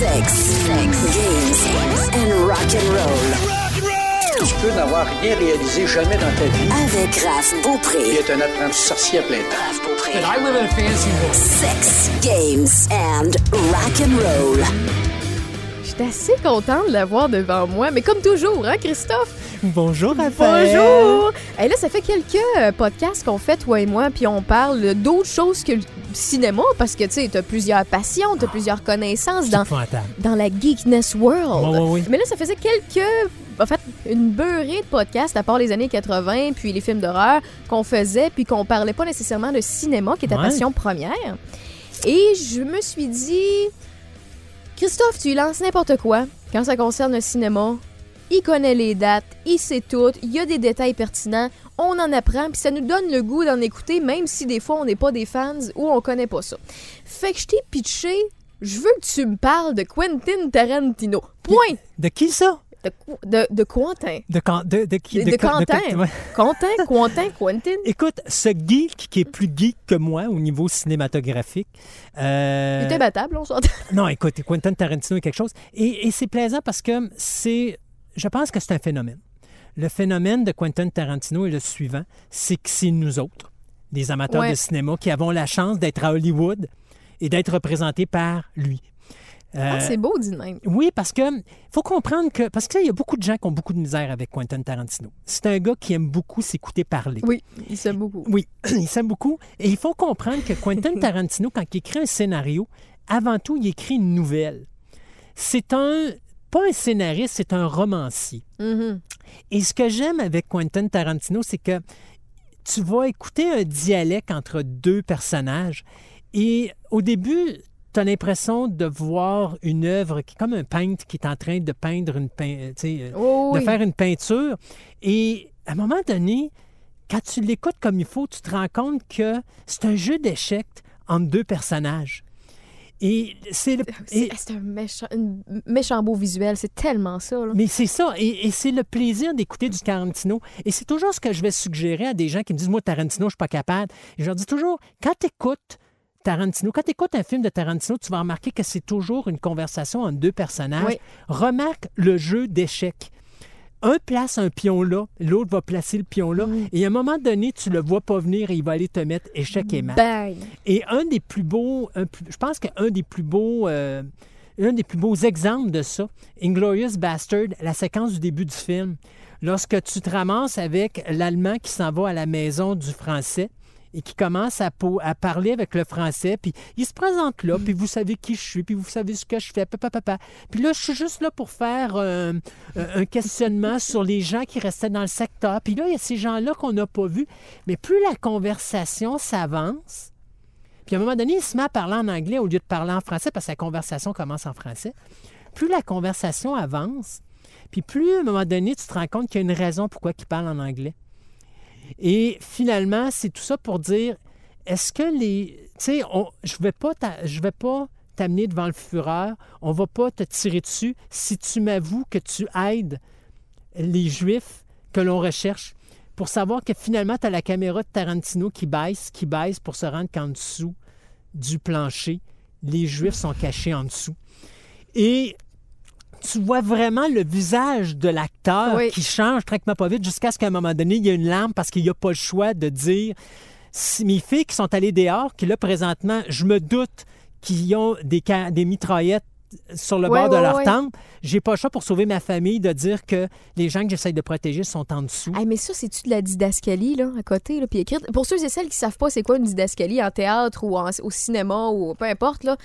Sex, sex, games and rock and roll. Tu peux n'avoir rien réalisé jamais dans ta vie Avec Raph Beaupré. être un apprenti sorcier à plein temps. Raph Beaupré. I live in a fancy world. Sex, games and rock and roll. J'étais assez contente de l'avoir devant moi, mais comme toujours, hein, Christophe? Bonjour, Raphaël. Bonjour! Et là, ça fait quelques euh, podcasts qu'on fait, toi et moi, puis on parle d'autres choses que le cinéma, parce que, tu sais, t'as plusieurs passions, t'as plusieurs connaissances dans, dans la geekness world. Ouais, ouais, ouais. Mais là, ça faisait quelques... En fait, une beurrée de podcasts, à part les années 80, puis les films d'horreur qu'on faisait, puis qu'on parlait pas nécessairement de cinéma, qui est ta passion première. Et je me suis dit... Christophe, tu lances n'importe quoi quand ça concerne le cinéma. Il connaît les dates, il sait tout, il y a des détails pertinents, on en apprend, puis ça nous donne le goût d'en écouter, même si des fois on n'est pas des fans ou on connaît pas ça. Fait que je t'ai pitché, je veux que tu me parles de Quentin Tarantino. Point! De qui ça? De, de, de Quentin. De, de, de qui? De, Quentin. ouais. Quentin, Quentin, Quentin. Écoute, ce geek qui est plus geek que moi au niveau cinématographique. euh, Il est imbattable, on s'entend. non, écoute, Quentin Tarantino est quelque chose. Et, et c'est plaisant parce que c'est. Je pense que c'est un phénomène. Le phénomène de Quentin Tarantino est le suivant c'est que c'est nous autres, des amateurs Ouais. de cinéma, qui avons la chance d'être à Hollywood et d'être représentés par lui. Euh, Ah, c'est beau, dit même. Oui, parce que faut comprendre que parce que là, il y a beaucoup de gens qui ont beaucoup de misère avec Quentin Tarantino. C'est un gars qui aime beaucoup s'écouter parler. Oui, il s'aime beaucoup. Oui, il s'aime beaucoup. Et il faut comprendre que Quentin Tarantino, quand il écrit un scénario, avant tout, il écrit une nouvelle. C'est un pas un scénariste, c'est un romancier. Mhm. Et ce que j'aime avec Quentin Tarantino, c'est que tu vas écouter un dialecte entre deux personnages et au début, tu as l'impression de voir une œuvre qui est comme un peintre qui est en train de peindre une pein- tu sais, euh, Oh, de faire une peinture. Et à un moment donné, quand tu l'écoutes comme il faut, tu te rends compte que c'est un jeu d'échecs entre deux personnages. Et c'est le- un méchant, méchant beau visuel, c'est tellement ça. Là. mais c'est ça, et, et c'est le plaisir d'écouter du Tarantino. Et c'est toujours ce que je vais suggérer à des gens qui me disent Moi, Tarantino, je suis pas capable. Et je leur dis toujours Quand tu écoutes Tarantino, quand tu écoutes un film de Tarantino, tu vas remarquer que c'est toujours une conversation entre deux personnages. Oui. Remarque le jeu d'échecs. Un place un pion là, l'autre va placer le pion là, Mm. et à un moment donné, tu le vois pas venir et il va aller te mettre échec et mat. Bang! Et un des plus beaux, un je pense qu'un des plus beaux, euh, un des plus beaux exemples de ça, Inglorious Bastard, la séquence du début du film, lorsque tu te ramasses avec l'Allemand qui s'en va à la maison du Français et qui commence à, parler avec le Français, puis il se présente là, puis vous savez qui je suis, puis vous savez ce que je fais, papa, papa. Puis là, je suis juste là pour faire euh, un questionnement sur les gens qui restaient dans le secteur. Puis là, il y a ces gens-là qu'on n'a pas vus. Mais plus la conversation s'avance, puis à un moment donné, il se met à parler en anglais au lieu de parler en français parce que la conversation commence en français. Plus la conversation avance, puis plus à un moment donné, tu te rends compte qu'il y a une raison pourquoi il parle en anglais. Et finalement, c'est tout ça pour dire est-ce que les. Tu sais, je ne vais pas je vais pas t'amener devant le fureur, on va pas te tirer dessus si tu m'avoues que tu aides les Juifs que l'on recherche pour savoir que finalement, tu as la caméra de Tarantino qui baisse, qui baisse pour se rendre qu'en dessous du plancher, les Juifs sont cachés en dessous. Et tu vois vraiment le visage de l'acteur Oui. qui change tranquillement pas vite jusqu'à ce qu'à un moment donné, il y a une larme parce qu'il n'y a pas le choix de dire si mes filles qui sont allées dehors, qui là présentement, je me doute qu'ils ont des, des mitraillettes sur le bord de leur temple, j'ai pas le choix pour sauver ma famille de dire que les gens que j'essaye de protéger sont en dessous. Hey, mais ça, c'est-tu de la didascalie, là, à côté, là, puis écrite? Pour ceux et celles qui savent pas c'est quoi une didascalie en théâtre ou en- au cinéma ou peu importe, là,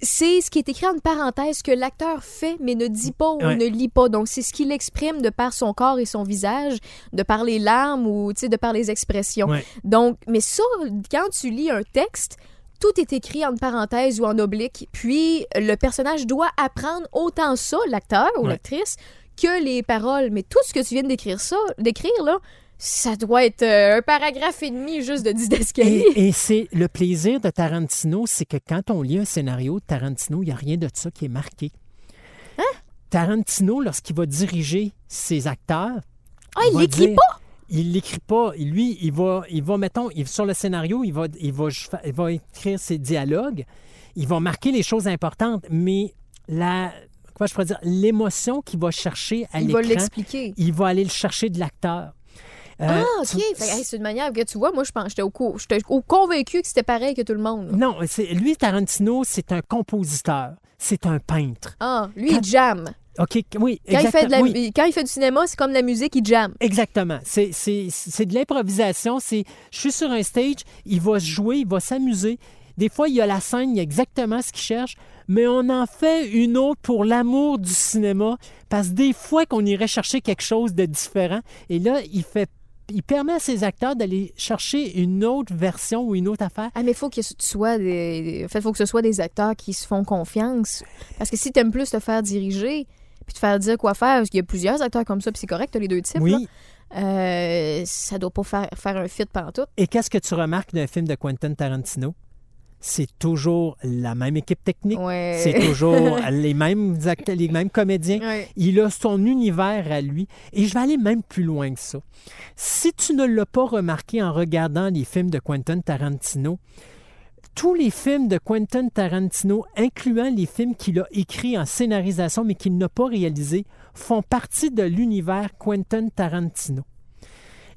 c'est ce qui est écrit en parenthèse que l'acteur fait mais ne dit pas ou Ouais. ne lit pas. Donc, c'est ce qu'il exprime de par son corps et son visage, de par les larmes ou, tu sais, de par les expressions. Ouais. Donc, mais ça, quand tu lis un texte, tout est écrit en parenthèse ou en oblique, puis le personnage doit apprendre autant ça, l'acteur ou Ouais. l'actrice, que les paroles. Mais tout ce que tu viens d'écrire ça, d'écrire là, ça doit être euh, un paragraphe et demi juste de didascalie. Et, et c'est le plaisir de Tarantino, c'est que quand on lit un scénario de Tarantino, il n'y a rien de ça qui est marqué. Hein? Tarantino, lorsqu'il va diriger ses acteurs, Ah, il l'écrit pas? Il l'écrit pas. Lui, il va, il va mettons, il- sur le scénario, il va, il, va, il va écrire ses dialogues, il va marquer les choses importantes, mais la, comment je pourrais dire, l'émotion qu'il va chercher à Il va l'écran. l'expliquer. Il va aller le chercher de l'acteur. Euh, Ah, OK. tu- hey, c'est une manière que tu vois, moi, je pense, j'étais au, co- j'étais au- convaincu que c'était pareil que tout le monde. Non, c'est, lui, Tarantino, c'est un compositeur. C'est un peintre. Ah, lui, il jamme. OK, oui, Quand il, fait de la- exactement. oui. quand il fait du cinéma, c'est comme de la musique, il jamme. Exactement. C'est, de l'improvisation. C'est, je suis sur un stage, il va se jouer, il va s'amuser. Des fois, il y a la scène, il y a exactement ce qu'il cherche, mais on en fait une autre pour l'amour du cinéma, parce que des fois qu'on irait chercher quelque chose de différent, et là, il fait, il permet à ses acteurs d'aller chercher une autre version ou une autre affaire. Ah, mais il faut que ce soit des... En fait, faut que ce soit des acteurs qui se font confiance. Parce que si t'aimes plus te faire diriger, puis te faire dire quoi faire, parce qu'il y a plusieurs acteurs comme ça, puis c'est correct, les deux types, Oui. là, euh, ça doit pas faire, faire un fit pendant tout. Et qu'est-ce que tu remarques d'un film de Quentin Tarantino? C'est toujours la même équipe technique. Ouais. C'est toujours les mêmes acteurs, les mêmes comédiens. Ouais. Il a son univers à lui. Et je vais aller même plus loin que ça. Si tu ne l'as pas remarqué en regardant les films de Quentin Tarantino, tous les films de Quentin Tarantino, incluant les films qu'il a écrits en scénarisation mais qu'il n'a pas réalisés, font partie de l'univers Quentin Tarantino.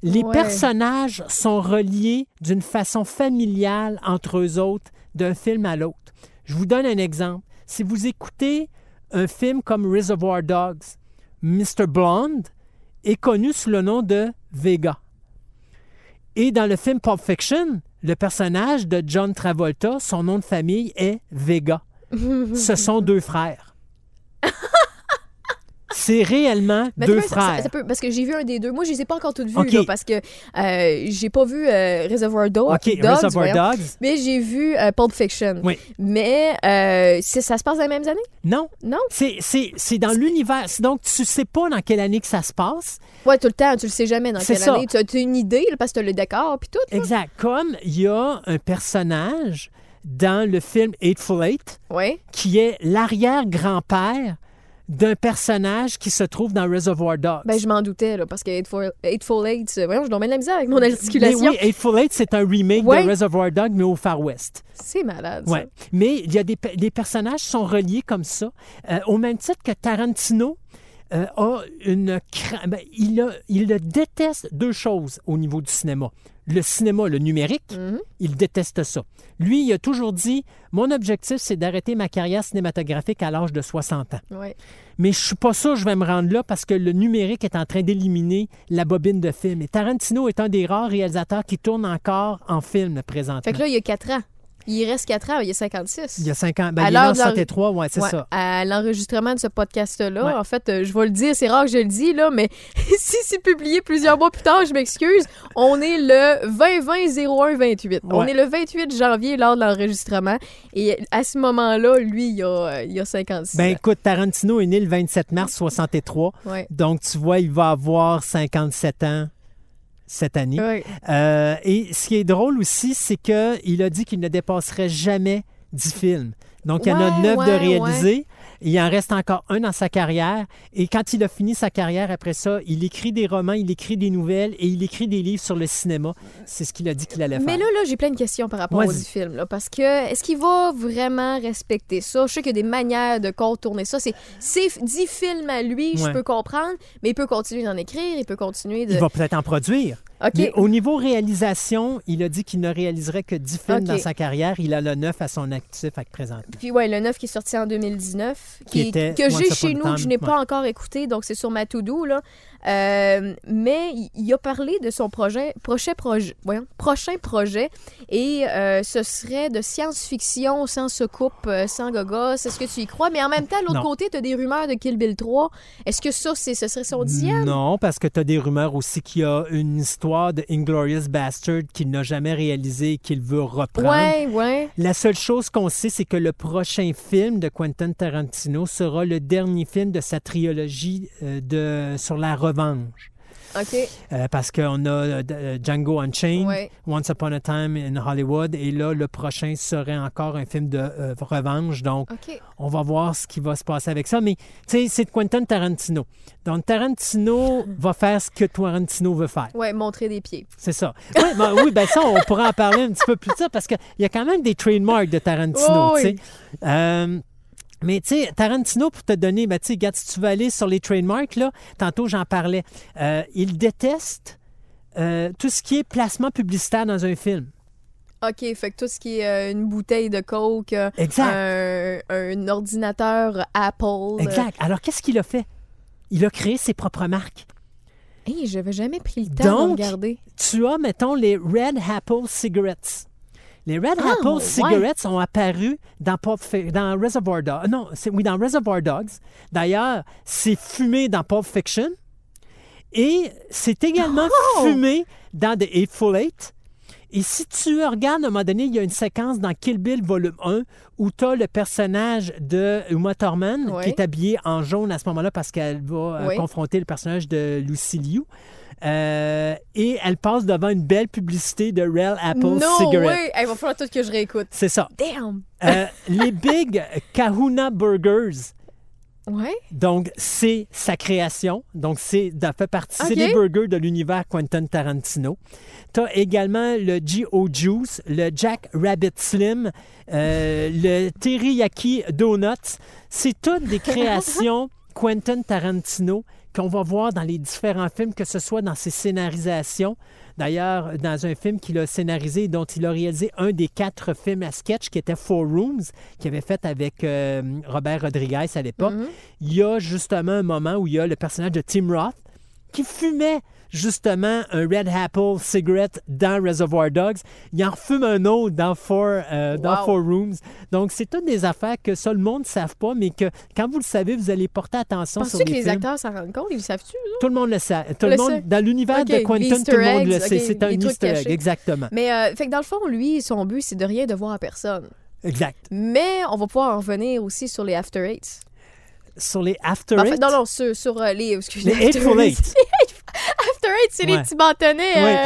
Les Ouais. personnages sont reliés d'une façon familiale entre eux autres, d'un film à l'autre. Je vous donne un exemple. Si vous écoutez un film comme Reservoir Dogs, Mr. Blonde est connu sous le nom de Vega. Et dans le film Pulp Fiction, le personnage de John Travolta, son nom de famille est Vega. Ce sont deux frères. C'est réellement Mais deux ça- frères. ça peut- parce que j'ai vu un des deux. Moi, je les ai pas encore toutes vues, OK. là, parce que euh, j'ai pas vu euh, Reservoir Dogs. Reservoir voyons. Dogs. Mais j'ai vu euh, Pulp Fiction. Oui. Mais euh, ça se passe dans les mêmes années? Non, Non? c'est, dans l'univers. Donc, tu sais pas dans quelle année que ça se passe. Ouais, tout le temps. Tu le sais jamais dans quelle ça. année. Tu as, une idée, là, parce que tu as le décor puis tout. là. Exact. Comme il y a un personnage dans le film Eightful Eight Ouais. qui est l'arrière-grand-père d'un personnage qui se trouve dans Reservoir Dogs. Ben, je m'en doutais, là, parce que Eightful Eightful Eight, euh, voyons, je mettre de la misère avec mon articulation. Mais oui, Eightful Eight, c'est un remake Ouais. de Reservoir Dogs, mais au Far West. C'est malade, ça. Ouais. Mais il y a des, des personnages sont reliés comme ça, euh, au même titre que Tarantino euh, a une... ben, il, a- il déteste deux choses au niveau du cinéma. Le cinéma, le numérique, Mhm. il déteste ça. Lui, il a toujours dit, mon objectif, c'est d'arrêter ma carrière cinématographique à l'âge de 60 ans. Mais je suis pas sûr que je vais me rendre là parce que le numérique est en train d'éliminer la bobine de film. Et Tarantino est un des rares réalisateurs qui tourne encore en film présentement. Fait que là, il y a 4 ans. Il reste 4 ans, il y a 56. il y a 5 ans. Ben, À il est en l'heure de leur- 63, ouais, c'est Ouais, ça. À l'enregistrement de ce podcast-là, Ouais. en fait, euh, je vais le dire, c'est rare que je le dis, là, mais si c'est publié plusieurs mois plus tard, je m'excuse, on est le 20-20-01-28. On est le 28 janvier lors de l'enregistrement. Et à ce moment-là, lui, il a, euh, il a 56 Ben ans. écoute, Tarantino est né le 27 mars 63. Ouais. Donc, tu vois, il va avoir 57 ans cette année. Ouais. Euh, et ce qui est drôle aussi, c'est qu'il a dit qu'il ne dépasserait jamais 10 films. Donc, il y en a Ouais, 9 de ouais, réalisés. Il en reste encore un dans sa carrière. Et quand il a fini sa carrière, après ça, il écrit des romans, il écrit des nouvelles et il écrit des livres sur le cinéma. C'est ce qu'il a dit qu'il allait faire. Mais là, là j'ai plein de questions par rapport au film. Là, parce que est-ce qu'il va vraiment respecter ça? Je sais qu'il y a des manières de contourner ça. C'est 10 films à lui, je peux comprendre, mais il peut continuer d'en écrire, il peut continuer de. Il va peut-être en produire. Au niveau réalisation, il a dit qu'il ne réaliserait que 10 films dans sa carrière. Il a le 9 à son actif à présent. Puis ouais, le 9 qui est sorti en 2019, Qui qui, était que j'ai chez nous, que je n'ai pas encore écouté, donc c'est sur ma to-do, là. Euh, mais il- a parlé de son projet, prochain projet, voyons, prochain projet, et euh, ce serait de science-fiction sans soucoupe, euh, sans gogos. Est-ce que tu y crois? Mais en même temps, l'autre côté, tu as des rumeurs de Kill Bill 3. Est-ce que ça, c'est, ce serait son dixième? Non, parce que tu as des rumeurs aussi qu'il y a une histoire de Inglorious Bastard qu'il n'a jamais réalisé et qu'il veut reprendre. Ouais, ouais. La seule chose qu'on sait, c'est que le prochain film de Quentin Tarantino sera le dernier film de sa trilogie euh, de, sur la revanche. OK. Euh, parce qu'on a euh, euh, Django Unchained, Ouais. Once Upon a Time in Hollywood, et là, le prochain serait encore un film de euh, revanche. Donc, on va voir ce qui va se passer avec ça. Mais, tu sais, c'est de Quentin Tarantino. Donc, Tarantino va faire ce que Tarantino veut faire. Ouais, montrer des pieds. C'est ça. Oui, ben, oui, ben ça, on pourra en parler un petit peu plus tard parce qu'il y a quand même des trademarks de Tarantino. Oh, tu sais. Mais tu sais, Tarantino, pour te donner, ben, tu sais, regarde, si tu veux aller sur les trademarks, là, tantôt j'en parlais, euh, il déteste euh, tout ce qui est placement publicitaire dans un film. OK, fait que tout ce qui est euh, une bouteille de coke, Exact. un, un ordinateur Apple. Exact. Alors, qu'est-ce qu'il a fait? Il a créé ses propres marques. Hey, j'avais jamais pris le temps Donc, de regarder. Tu as, mettons, les Red Apple Cigarettes. Les Red Ah, Apple ouais. Cigarettes ont apparu dans, Pulp dans Reservoir Dogs. Non, oui, dans Reservoir Dogs. D'ailleurs, c'est fumé dans Pulp Fiction. Et c'est également Oh! fumé dans The Eightful Eight. Et si tu regardes, à un moment donné, il y a une séquence dans Kill Bill volume 1 où tu as le personnage de Uma Thurman qui est habillée en jaune à ce moment-là parce qu'elle va euh, Oui. confronter le personnage de Lucy Liu. Euh, et elle passe devant une belle publicité de Real Apple no Cigarette. way! Il va falloir tout que je réécoute. C'est ça. Damn! Euh, les Big Kahuna Burgers. Ouais? Donc, c'est sa création. Donc, c'est fait partie. C'est Ok. des burgers de l'univers Quentin Tarantino. Tu as également le G.O. Juice, le Jack Rabbit Slim, euh, le Teriyaki Donuts. C'est toutes des créations Quentin Tarantino qu'on va voir dans les différents films, que ce soit dans ses scénarisations. D'ailleurs, dans un film qu'il a scénarisé et dont il a réalisé un des quatre films à sketch qui était Four Rooms, qu'il avait fait avec euh, Robert Rodriguez à l'époque, il y a justement un moment où il y a le personnage de Tim Roth qui fumait justement un Red Apple cigarette dans Reservoir Dogs. Il en refume un autre dans Four, euh, dans Wow. Four Rooms. Donc, c'est toutes des affaires que ça, le monde ne savent pas, mais que quand vous le savez, vous allez porter attention sur Penses-tu les que les films. acteurs s'en rendent compte? Ils le savent-tu? eux? Tout le monde le sait. Tout Le le monde, sait. dans l'univers de Quentin, tout le monde le sait. C'est un easter egg, exactement. Mais, euh, fait que dans le fond, lui, son but, c'est de rien devoir à personne. Exact. Mais on va pouvoir en revenir aussi sur les After Eights. Sur les After En fait, Eight, non, non, sur, sur euh, les. Excuse, les Eightful Eight. After Eight, c'est les Ouais. petits bâtonnets Ouais.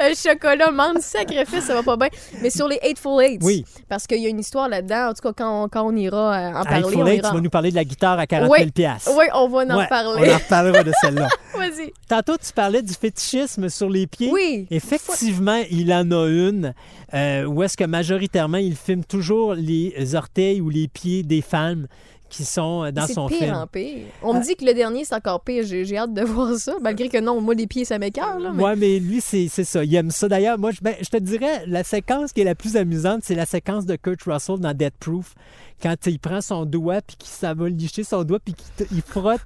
euh, euh, chocolat, menthe, sacrifice, ça va pas bien. Mais sur les Eightful Eights. Oui. Parce qu'il y a une histoire là-dedans. En tout cas, quand on, quand on ira euh, en parler, Eightful on ira. tu vas nous parler de la guitare à 40 Oui. 000 piastres. Oui, on va en Ouais, reparler. On en reparlera de celle-là. Vas-y. Tantôt, tu parlais du fétichisme sur les pieds. Oui. Effectivement, il en a une euh, où est-ce que majoritairement, il filme toujours les orteils ou les pieds des femmes qui sont euh, dans son pire film. en pire. On Ah. me dit que le dernier, c'est encore pire. J'ai hâte de voir ça. Malgré que non, moi, les pieds, ça là, mais- Oui, mais lui, c'est c'est ça. Il aime ça. D'ailleurs, moi, je, ben, je te dirais, la séquence qui est la plus amusante, c'est la séquence de Kurt Russell dans Dead Proof. Quand il prend son doigt, puis qu'il ça va licher son doigt, puis il frotte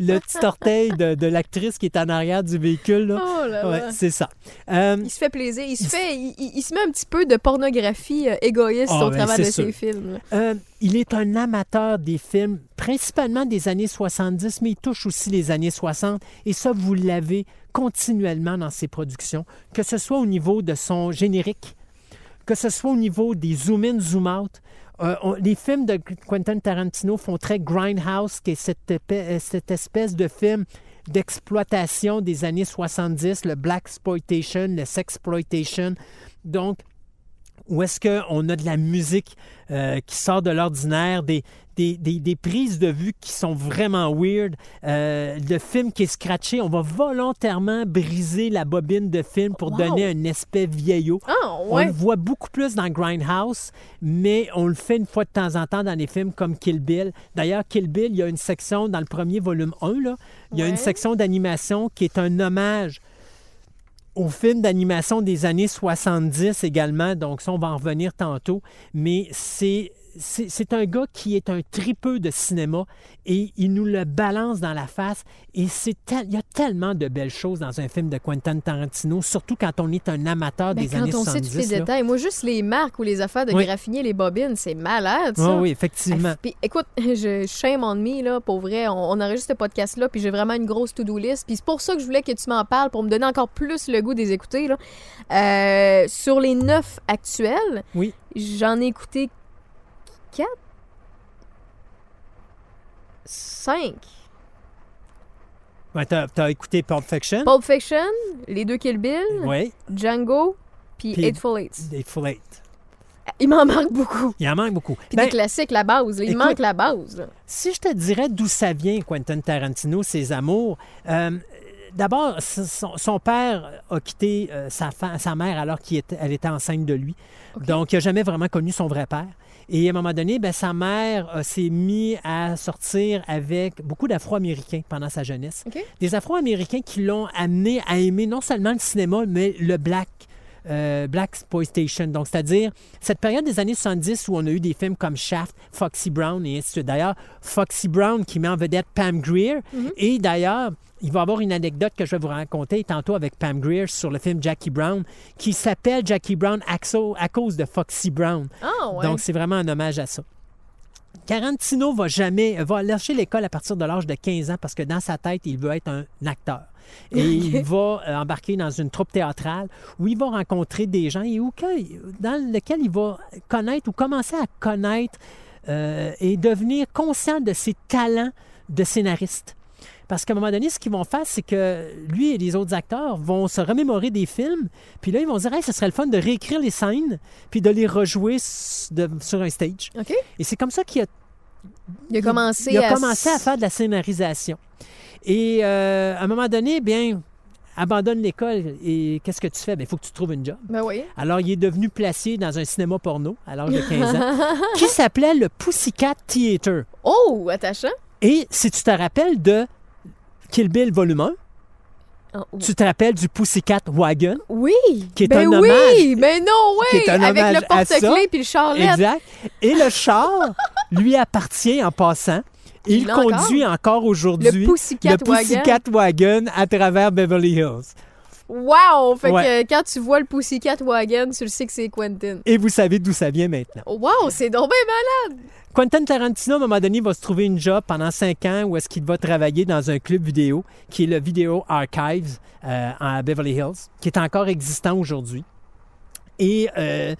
le petit orteil de, de l'actrice qui est en arrière du véhicule. là. Oh là Ouais, là. c'est ça. Euh, Il se fait plaisir. Il se fait, il, se met un petit peu de pornographie euh, égoïste Ah, au ben, travers de ses films. Euh, il est un amateur des films, principalement des années 70, mais il touche aussi les années 60. Et ça, vous l'avez continuellement dans ses productions, que ce soit au niveau de son générique, que ce soit au niveau des zoom-in, zoom-out. Euh, les films de Quentin Tarantino font très Grindhouse, qui est cette, euh, espèce de film d'exploitation des années 70, le black exploitation, le sexploitation. Donc, où est-ce qu'on a de la musique euh, qui sort de l'ordinaire, des, des, des- des prises de vue qui sont vraiment weird, euh, le film qui est scratché? On va volontairement briser la bobine de film pour Wow. donner un aspect vieillot. Ah, On le voit beaucoup plus dans Grindhouse, mais on le fait une fois de temps en temps dans des films comme Kill Bill. D'ailleurs, Kill Bill, il y a une section dans le premier volume 1, là, il y a Ouais. une section d'animation qui est un hommage au film d'animation des années 70 également, donc ça, on va en revenir tantôt, mais c'est... C'est un gars qui est un tripeux de cinéma et il nous le balance dans la face. Et tel- il y a tellement de belles choses dans un film de Quentin Tarantino, surtout quand on est un amateur Ben, des quand années on sait 70. tous les détails. Moi, juste les marques ou les affaires de Oui. graffiner les bobines, c'est malade, Ah ça. oui, effectivement. Ah, puis, écoute, je shame on me, là, pour vrai. On, on enregistre ce podcast-là, puis j'ai vraiment une grosse to-do list. Puis c'est pour ça que je voulais que tu m'en parles, pour me donner encore plus le goût des écouter. Là. Euh, sur les neuf actuels, Oui. j'en ai écouté quatre, cinq. Ouais, t'as, t'as écouté Pulp Fiction? Pulp Fiction, les deux Kill Bill, Django, puis Eightful Eight. Eightful Eight. Il m'en manque beaucoup. Il en manque beaucoup. Puis Ben, des classiques, la base. là. Il écoute, manque la base. là. si je te dirais d'où ça vient, Quentin Tarantino, ses amours, euh, d'abord, son, son père a quitté euh, sa, sa mère alors qu'elle était, elle était enceinte de lui. Donc, il n'a jamais vraiment connu son vrai père. Et à un moment donné, ben, sa mère euh, s'est mise à sortir avec beaucoup d'Afro-Américains pendant sa jeunesse. Des Afro-Américains qui l'ont amené à aimer non seulement le cinéma, mais le black. Euh, Black Exploitation. Donc, c'est-à-dire cette période des années 70 où on a eu des films comme Shaft, Foxy Brown et ainsi de suite. D'ailleurs, Foxy Brown qui met en vedette Pam Grier. Et d'ailleurs, il va y avoir une anecdote que je vais vous raconter tantôt avec Pam Grier sur le film Jackie Brown qui s'appelle Jackie Brown Axo- à cause de Foxy Brown. Ouais. Donc, c'est vraiment un hommage à ça. Tarantino va jamais, va lâcher l'école à partir de l'âge de 15 ans parce que dans sa tête, il veut être un acteur. Et il va euh, embarquer dans une troupe théâtrale où il va rencontrer des gens et où, que- dans lequel il va connaître ou commencer à connaître euh, et devenir conscient de ses talents de scénariste. Parce qu'à un moment donné, ce qu'ils vont faire, c'est que lui et les autres acteurs vont se remémorer des films, puis là, ils vont dire hey, ce serait le fun de réécrire les scènes, puis de les rejouer de- sur un stage. OK. Et c'est comme ça qu'il a Il a commencé il a à... commencé à faire de la scénarisation. Et euh, à un moment donné, bien, abandonne l'école et qu'est-ce que tu fais? Il faut que tu trouves une job. Ben oui. Alors, il est devenu placé dans un cinéma porno à l'âge de 15 ans qui s'appelait le Pussycat Theater. Oh, attachant. Et si tu te rappelles de Kill Bill Volume 1, Oh, tu te rappelles du Pussycat Wagon, Oui. Qui est ben un oui, hommage- mais non, oui. qui est un Avec hommage le porte-clés puis le charlette. exact, et le char lui appartient en passant. Il conduit encore, aujourd'hui Le Pussycat le Pussycat Wagon à travers Beverly Hills. Wow! Fait Ouais. que quand tu vois le Pussycat Wagon, tu le sais que c'est Quentin. Et vous savez d'où ça vient maintenant. Wow, c'est donc bien malade! Quentin Tarantino, à un moment donné, va se trouver une job pendant cinq ans où est-ce qu'il va travailler dans un club vidéo qui est le Video Archives euh, à Beverly Hills, qui est encore existant aujourd'hui. Et euh,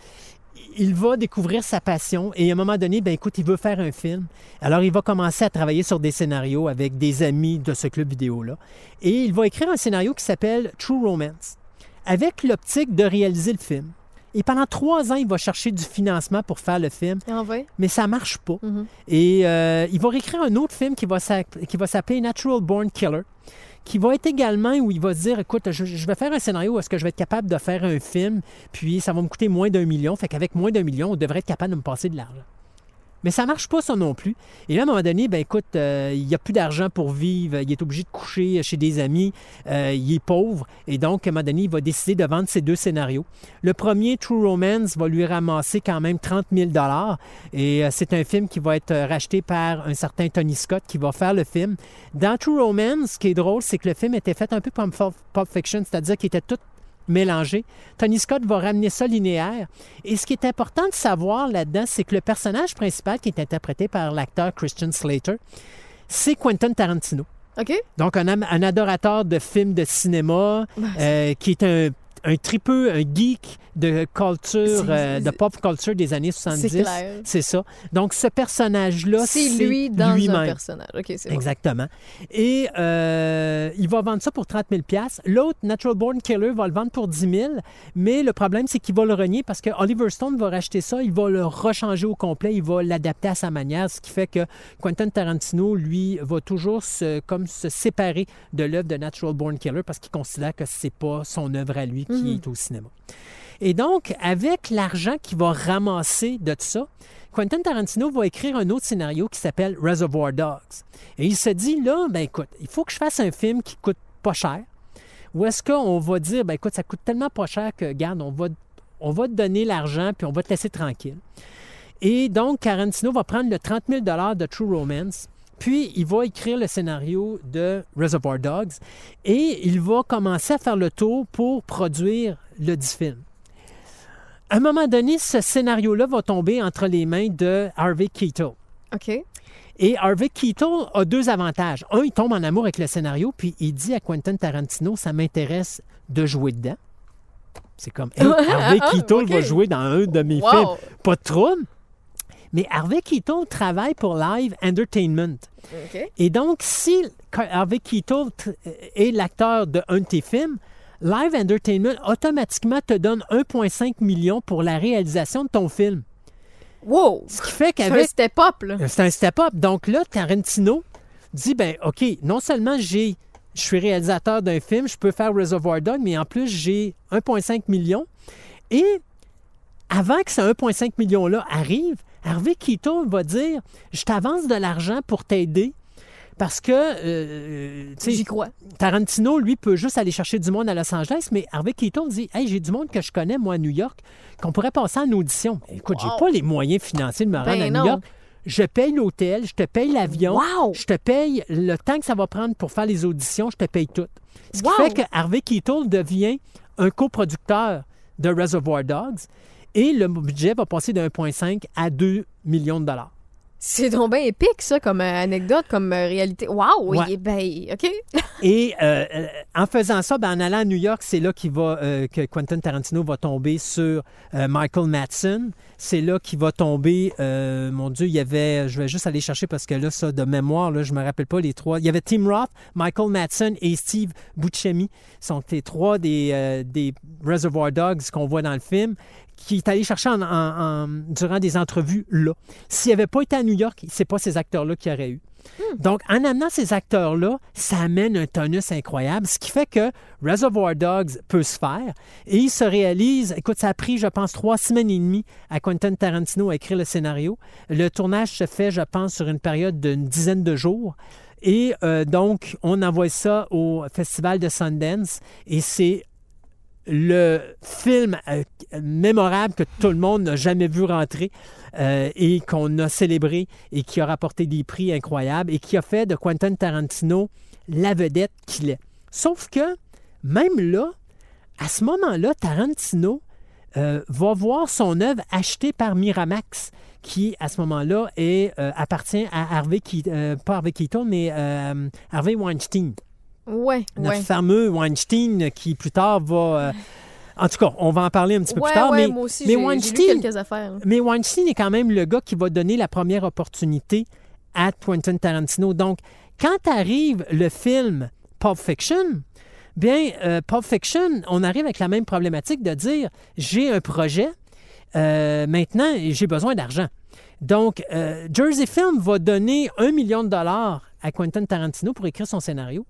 il va découvrir sa passion et à un moment donné, ben écoute, il veut faire un film. Alors il va commencer à travailler sur des scénarios avec des amis de ce club vidéo-là. Et il va écrire un scénario qui s'appelle True Romance, avec l'optique de réaliser le film. Et pendant trois ans, il va chercher du financement pour faire le film vrai? mais ça marche pas. Mhm. Et euh, il va réécrire un autre film qui va s'app- qui va s'appeler Natural Born Killer, qui va être également où il va se dire, écoute, je, vais faire un scénario où est-ce que je vais être capable de faire un film, puis ça va me coûter moins d'un million, fait qu'avec moins d'un million, on devrait être capable de me passer de l'argent. Mais ça marche pas, ça non plus. Et là, à un moment donné, ben écoute, euh, il n'y a plus d'argent pour vivre, il est obligé de coucher chez des amis, euh, il est pauvre, et donc, à un moment donné, il va décider de vendre ses deux scénarios. Le premier, True Romance, va lui ramasser quand même 30 000 et euh, c'est un film qui va être racheté par un certain Tony Scott qui va faire le film. Dans True Romance, ce qui est drôle, c'est que le film était fait un peu comme Pulp Fiction, c'est-à-dire qu'il était tout mélangé. Tony Scott va ramener ça linéaire. Et ce qui est important de savoir là-dedans, c'est que le personnage principal qui est interprété par l'acteur Christian Slater, c'est Quentin Tarantino. OK? Donc, un, adorateur de films de cinéma, euh, qui est un, un tripeux, un geek de culture, euh, de pop culture des années 70. C'est ça. Donc, ce personnage-là, C'est lui dans un personnage. Bon. Exactement. Et euh, il va vendre ça pour 30 000 L'autre, Natural Born Killer, va le vendre pour 10 000 Mais le problème, c'est qu'il va le renier parce que Oliver Stone va racheter ça, il va le rechanger au complet, il va l'adapter à sa manière, ce qui fait que Quentin Tarantino, lui, va toujours se, comme se séparer de l'œuvre de Natural Born Killer parce qu'il considère que c'est pas son œuvre à lui qui Mhm. est au cinéma. Et donc, avec l'argent qu'il va ramasser de ça, Quentin Tarantino va écrire un autre scénario qui s'appelle Reservoir Dogs. Et il se dit, là, ben écoute, il faut que je fasse un film qui coûte pas cher. Ou est-ce qu'on va dire, ben écoute, ça coûte tellement pas cher que, garde, on va, on va te donner l'argent puis on va te laisser tranquille. Et donc, Tarantino va prendre le 30 000 de True Romance, puis il va écrire le scénario de Reservoir Dogs et il va commencer à faire le tour pour produire le 10 film. À un moment donné, ce scénario-là va tomber entre les mains de Harvey Keitel. OK. Et Harvey Keitel a deux avantages. Un, il tombe en amour avec le scénario, puis il dit à Quentin Tarantino, ça m'intéresse de jouer dedans. C'est comme, Hey, Harvey Keitel va jouer dans un de mes Wow. films. Pas de trouble. Mais Harvey Keitel travaille pour Live Entertainment. OK. Et donc, si Harvey Keitel t- est l'acteur d'un de tes films, Live Entertainment automatiquement te donne 1,5 million pour la réalisation de ton film. Wow! Ce qui fait C'est un step-up, là. c'est un step-up. Donc là, Tarantino dit ben OK, non seulement j'ai je suis réalisateur d'un film, je peux faire Reservoir Dog, mais en plus j'ai 1,5 million. Et avant que ce 1,5 million-là arrive, Harvey Keitel va dire Je t'avance de l'argent pour t'aider. Parce que, euh, tu sais, J'y crois. Tarantino, lui, peut juste aller chercher du monde à Los Angeles, mais Harvey Keitel dit Hey, j'ai du monde que je connais, moi, à New York, qu'on pourrait passer en audition. Écoute, j'ai Wow. pas les moyens financiers de me rendre Ben à non. New York. Je paye l'hôtel, je te paye l'avion, Wow! je te paye le temps que ça va prendre pour faire les auditions, je te paye tout. Ce qui fait que Harvey Keitel devient un coproducteur de Reservoir Dogs et le budget va passer de 1,5 à 2 millions de dollars. C'est donc bien épique, ça, comme euh, anecdote, comme euh, réalité. Waouh! Ouais. il est Ben, OK. Et euh, en faisant ça, ben, en allant à New York, c'est là qu'il va, euh, que Quentin Tarantino va tomber sur euh, Michael Madsen. C'est là qu'il va tomber, mon Dieu, il y avait, je vais juste aller chercher parce que là, ça, de mémoire, là, je me rappelle pas les trois. Il y avait Tim Roth, Michael Madsen et Steve Buscemi. sont les trois des, des Reservoir Dogs qu'on voit dans le film qui est allé chercher en- en- en- durant des entrevues là. S'il n'avait pas été à New York, c'est pas ces acteurs-là qu'il y aurait eu. Donc, en amenant ces acteurs-là, ça amène un tonus incroyable, ce qui fait que Reservoir Dogs peut se faire. Et il se réalise, écoute, ça a pris, je pense, trois semaines et demie à Quentin Tarantino à écrire le scénario. Le tournage se fait, je pense, sur une période d'une dizaine de jours. Et euh, donc, on envoie ça au Festival de Sundance et c'est le film euh, mémorable que tout le monde n'a jamais vu rentrer euh, et qu'on a célébré et qui a rapporté des prix incroyables et qui a fait de Quentin Tarantino la vedette qu'il est. Sauf que, même là, à ce moment-là, Tarantino euh, va voir son œuvre achetée par Miramax, qui, à ce moment-là, euh, appartient à Harvey Keitel, euh, pas Harvey Keitel, mais Harvey Weinstein Ouais, notre ouais. fameux Weinstein qui plus tard va. euh, en tout cas, on va en parler un petit peu ouais, plus tard. ouais, mais, moi aussi, mais j'ai- j'ai lu Weinstein, quelques affaires. là. mais Weinstein est quand même le gars qui va donner la première opportunité à Quentin Tarantino. Donc, quand arrive le film Pulp Fiction, bien, euh, Pulp Fiction, on arrive avec la même problématique de dire j'ai un projet, euh, maintenant j'ai besoin d'argent. Donc, euh, Jersey Film va donner un million de dollars à Quentin Tarantino pour écrire son scénario.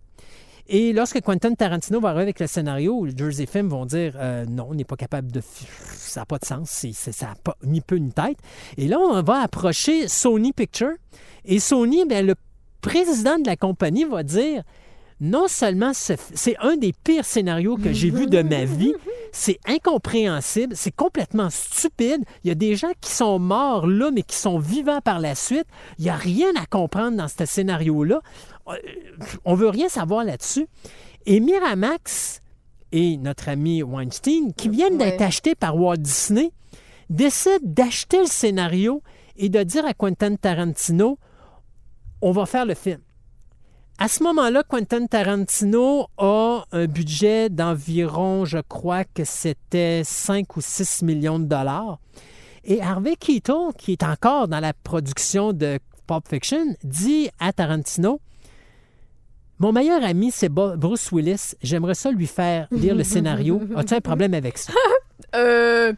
Et lorsque Quentin Tarantino va arriver avec le scénario, Jersey Film vont dire euh, non, on n'est pas capable de. Ça n'a pas de sens, ça n'a ni peu ni tête. Et là, on va approcher Sony Picture. Et Sony, bien, le président de la compagnie va dire non seulement ce- c'est un des pires scénarios que j'ai vu de ma vie, c'est incompréhensible, c'est complètement stupide. Il y a des gens qui sont morts là, mais qui sont vivants par la suite. Il n'y a rien à comprendre dans ce scénario-là. Euh, On veut rien savoir là-dessus. Et Miramax et notre ami Weinstein, qui viennent d'être Ouais. achetés par Walt Disney, décident d'acheter le scénario et de dire à Quentin Tarantino, on va faire le film. À ce moment-là, Quentin Tarantino a un budget d'environ, je crois que c'était 5 ou 6 millions de dollars. Et Harvey Keitel, qui est encore dans la production de Pulp Fiction, dit à Tarantino Mon meilleur ami, c'est Bruce Willis. J'aimerais ça lui faire lire le scénario. As-tu un problème avec ça? Euh,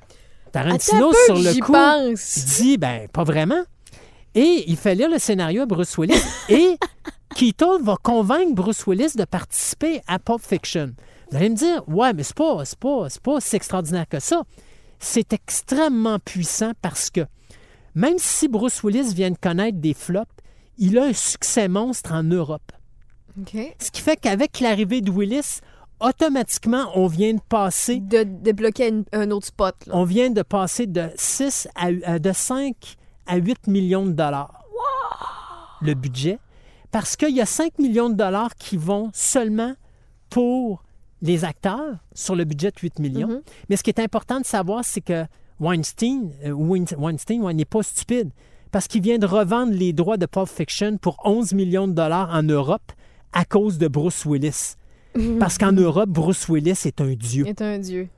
Tarantino, sur le coup, pense. dit Ben, pas vraiment. Et il fait lire le scénario à Bruce Willis. et Keaton va convaincre Bruce Willis de participer à Pulp Fiction. Vous allez me dire, ouais, mais c'est pas, c'est pas, c'est pas si extraordinaire que ça. C'est extrêmement puissant parce que même si Bruce Willis vient de connaître des flops, il a un succès monstre en Europe. Ce qui fait qu'avec l'arrivée de Willis, automatiquement, on vient de passer De débloquer un autre spot. Là. on vient de passer de 6 à, à- de 5 à 8 millions de dollars. Le budget. Parce qu'il y a 5 millions de dollars qui vont seulement pour les acteurs sur le budget de 8 millions. Mhm. Mais ce qui est important de savoir, c'est que Weinstein, euh, Wein- Weinstein n'est pas stupide. Parce qu'il vient de revendre les droits de Pulp Fiction pour 11 millions de dollars en Europe à cause de Bruce Willis. Parce qu'en Europe, Bruce Willis est un dieu. Est un dieu.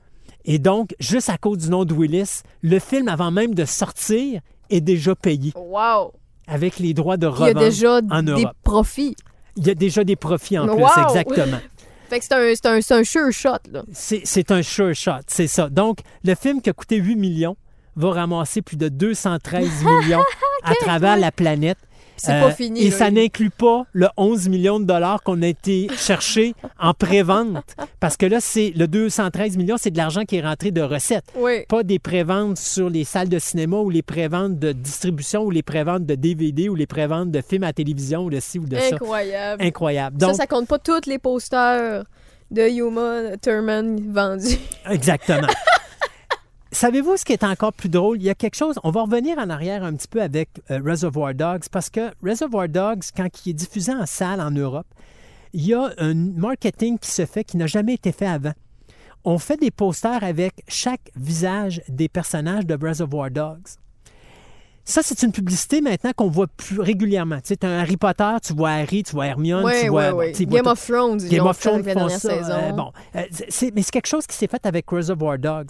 Et donc, juste à cause du nom de Willis, le film, avant même de sortir, est déjà payé Wow! avec les droits de Il y a revente déjà en des Europe. profits. Il y a déjà des profits en plus, exactement. Fait que c'est un, c'est un, c'est un sure shot, là. C'est c'est un sure shot, c'est ça. Donc, le film qui a coûté 8 millions va ramasser plus de 213 millions à travers la planète. C'est pas fini, Et là. ça n'inclut pas le 11 millions de dollars qu'on a été chercher en pré-vente. Parce que là, c'est le 213 millions, c'est de l'argent qui est rentré de recettes. Oui. Pas des préventes sur les salles de cinéma ou les préventes de distribution ou les préventes de DVD ou les préventes de films à télévision ou de ci ou de ça. Incroyable. Incroyable. Ça, Donc, ça compte pas tous les posters de Yuma Thurman vendus. Exactement. Savez-vous ce qui est encore plus drôle? Il y a quelque chose, on va revenir en arrière un petit peu avec euh, Reservoir Dogs, parce que Reservoir Dogs, quand il est diffusé en salle en Europe, il y a un marketing qui se fait qui n'a jamais été fait avant. On fait des posters avec chaque visage des personnages de Reservoir Dogs. Ça, c'est une publicité maintenant qu'on voit plus régulièrement. Tu sais, as un Harry Potter, tu vois Harry, tu vois Hermione, Oui, tu oui, vois... oui. sais, Game vois- of Thrones, Game of fait Thrones avec la font dernière ça. saison. euh, bon, Euh, mais c'est quelque chose qui s'est fait avec Reservoir Dogs.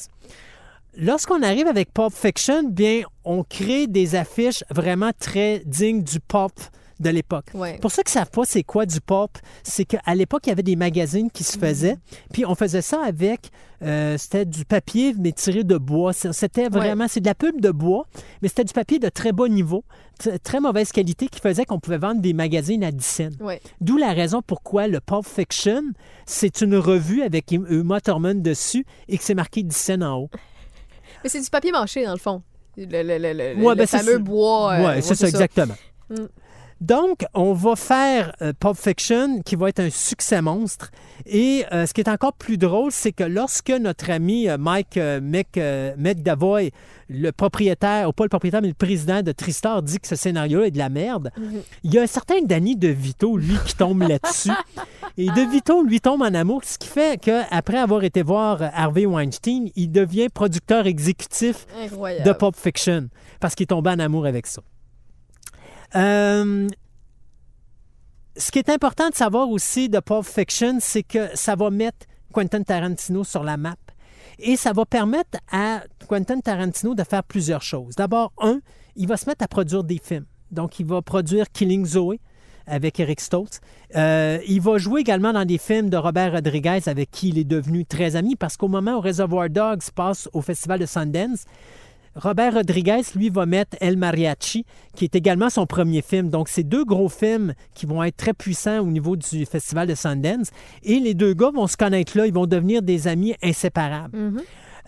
Lorsqu'on arrive avec Pulp Fiction, bien, on crée des affiches vraiment très dignes du pulp de l'époque. Ouais. Pour ceux qui ne savent pas c'est quoi du pulp, c'est qu'à l'époque, il y avait des magazines qui se faisaient, puis on faisait ça avec, euh, c'était du papier, mais tiré de bois. C'était vraiment, c'est de la pub de bois, mais c'était du papier de très bas niveau, très mauvaise qualité, qui faisait qu'on pouvait vendre des magazines à 10 cents. Ouais. D'où la raison pourquoi le Pulp Fiction, c'est une revue avec Uma Thurman dessus et que c'est marqué 10 cents en haut. Mais c'est du papier mâché, dans le fond. Le, le- le- le- Ouais, le ben, fameux ça. bois. euh, Oui, c'est ça, exactement. Mm. Donc, on va faire euh, Pulp Fiction, qui va être un succès monstre. Et euh, ce qui est encore plus drôle, c'est que lorsque notre ami euh, Mike Mc- McDavoy, le propriétaire, ou pas le propriétaire, mais le président de Tristar, dit que ce scénario est de la merde, il y a un certain Danny DeVito, lui, qui tombe là-dessus. Et DeVito, lui, tombe en amour, ce qui fait qu'après avoir été voir Harvey Weinstein, il devient producteur exécutif Incroyable. de Pulp Fiction parce qu'il est tombé en amour avec ça. Euh, ce qui est important de savoir aussi de Pulp Fiction, c'est que ça va mettre Quentin Tarantino sur la map et ça va permettre à Quentin Tarantino de faire plusieurs choses. D'abord, un, il va se mettre à produire des films. Donc, il va produire Killing Zoe avec Eric Stoltz. Euh, il va jouer également dans des films de Robert Rodriguez avec qui il est devenu très ami parce qu'au moment où Reservoir Dogs passe au Festival de Sundance, Robert Rodriguez, lui, va mettre El Mariachi, qui est également son premier film. Donc, c'est deux gros films qui vont être très puissants au niveau du Festival de Sundance. Et les deux gars vont se connaître là. Ils vont devenir des amis inséparables.